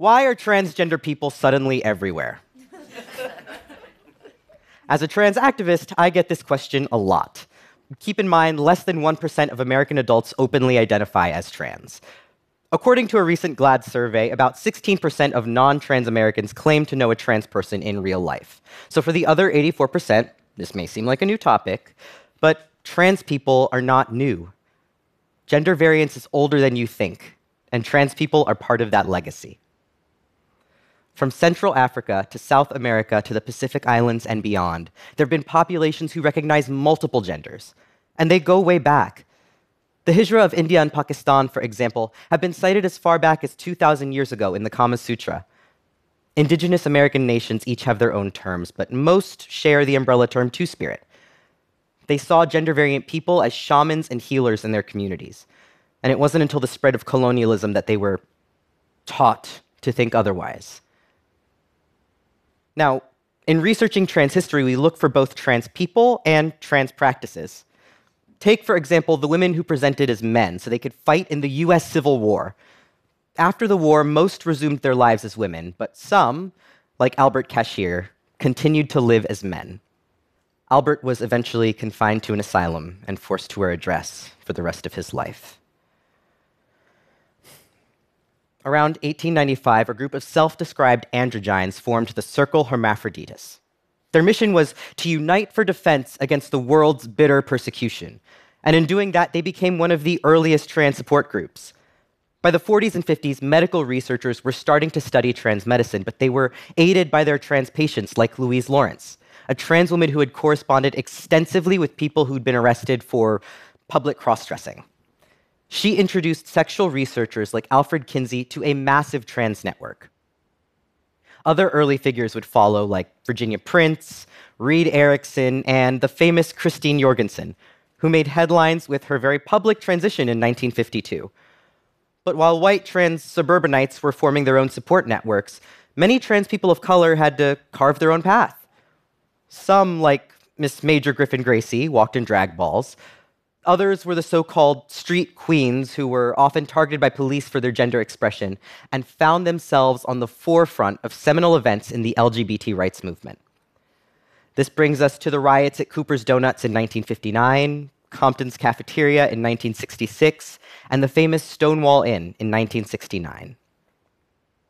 Why are transgender people suddenly everywhere? As a trans activist, I get this question a lot. Keep in mind, less than 1% of American adults openly identify as trans. According to a recent GLAAD survey, about 16% of non trans Americans claim to know a trans person in real life. So for the other 84%, this may seem like a new topic, but trans people are not new. Gender variance is older than you think, and trans people are part of that legacy. From Central Africa to South America to the Pacific Islands and beyond, there have been populations who recognize multiple genders, and they go way back. The Hijra of India and Pakistan, for example, have been cited as far back as 2,000 years ago in the Kama Sutra. Indigenous American nations each have their own terms, but most share the umbrella term Two Spirit. They saw gender variant people as shamans and healers in their communities. And it wasn't until the spread of colonialism that they were taught to think otherwise. Now, in researching trans history, we look for both trans people and trans practices. Take, for example, the women who presented as men so they could fight in the US Civil War. After the war, most resumed their lives as women, but some, like Albert Cashier, continued to live as men. Albert was eventually confined to an asylum and forced to wear a dress for the rest of his life. Around 1895, a group of self described androgynes formed the Cercle Hermaphroditos. Their mission was to unite for defense against the world's bitter persecution. And in doing that, they became one of the earliest trans support groups. By the 40s and 50s, medical researchers were starting to study trans medicine, but they were aided by their trans patients like Louise Lawrence a trans woman who had corresponded extensively with people who'd been arrested for public cross dressing. She introduced sexual researchers like Alfred Kinsey to a massive trans network. Other early figures would follow, like Virginia Prince, Reed Erickson, and the famous Christine Jorgensen, who made headlines with her very public transition in 1952. But while white trans suburbanites were forming their own support networks, many trans people of color had to carve their own path. Some, like Miss Major Griffin Gracy, walked in drag balls. Others were the so called street queens who were often targeted by police for their gender expression and found themselves on the forefront of seminal events in the LGBT rights movement. This brings us to the riots at Cooper's Donuts in 1959, Compton's Cafeteria in 1966, and the famous Stonewall Inn in 1969.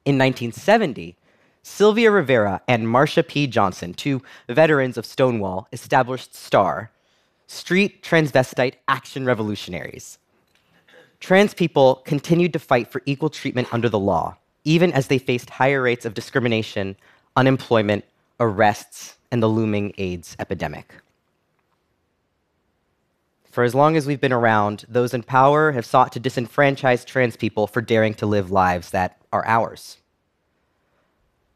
In 1970, Sylvia Rivera and Marsha P. Johnson, two veterans of Stonewall, established STAR, Street Transvestite Action Revolutionaries. Trans people continued to fight for equal treatment under the law, even as they faced higher rates of discrimination, unemployment, arrests, and the looming AIDS epidemic. For as long as we've been around, those in power have sought to disenfranchise trans people for daring to live lives that are ours.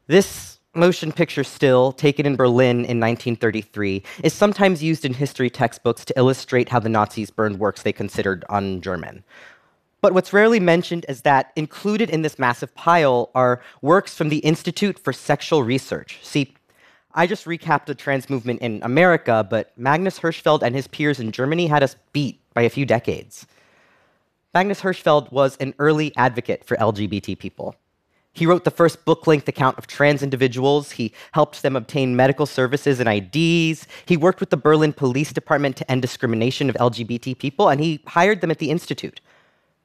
This motion picture still, taken in Berlin in 1933, is sometimes used in history textbooks to illustrate how the Nazis burned works they considered un German. But what's rarely mentioned is that included in this massive pile are works from the Institute for Sexual Research. See, I just recapped the trans movement in America, but Magnus Hirschfeld and his peers in Germany had us beat by a few decades. Magnus Hirschfeld was an early advocate for LGBT people. He wrote the first book length account of trans individuals. He helped them obtain medical services and IDs. He worked with the Berlin Police Department to end discrimination of LGBT people, and he hired them at the Institute.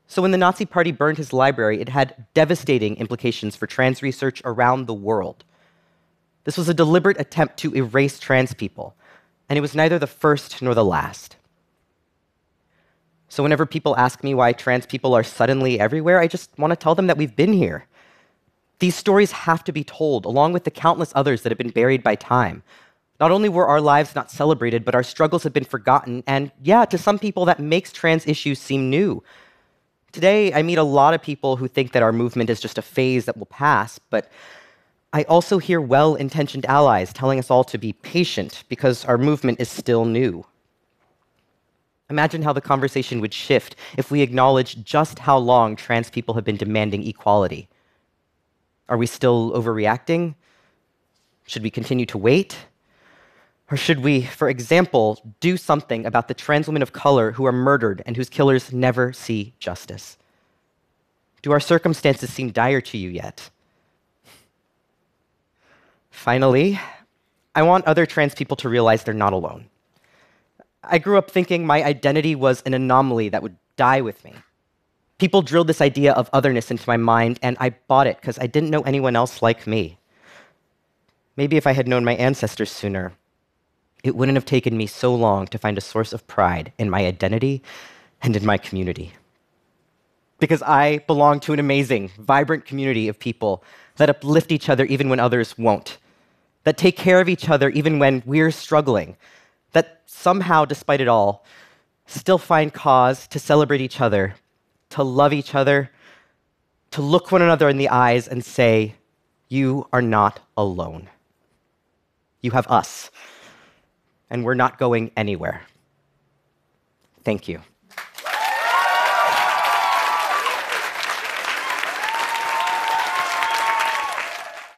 So when the Nazi Party burned his library, it had devastating implications for trans research around the world. This was a deliberate attempt to erase trans people, and it was neither the first nor the last. So whenever people ask me why trans people are suddenly everywhere, I just want to tell them that we've been here. These stories have to be told, along with the countless others that have been buried by time. Not only were our lives not celebrated, but our struggles have been forgotten, and yeah, to some people, that makes trans issues seem new. Today, I meet a lot of people who think that our movement is just a phase that will pass, but I also hear well intentioned allies telling us all to be patient because our movement is still new. Imagine how the conversation would shift if we acknowledged just how long trans people have been demanding equality. Are we still overreacting? Should we continue to wait? Or should we, for example, do something about the trans women of color who are murdered and whose killers never see justice? Do our circumstances seem dire to you yet? Finally, I want other trans people to realize they're not alone. I grew up thinking my identity was an anomaly that would die with me. People drilled this idea of otherness into my mind, and I bought it because I didn't know anyone else like me. Maybe if I had known my ancestors sooner, it wouldn't have taken me so long to find a source of pride in my identity and in my community. Because I belong to an amazing, vibrant community of people that uplift each other even when others won't, that take care of each other even when we're struggling, that somehow, despite it all, still find cause to celebrate each other to love each other, to look one another in the eyes and say, You are not alone. You have us, and we're not going anywhere. Thank you.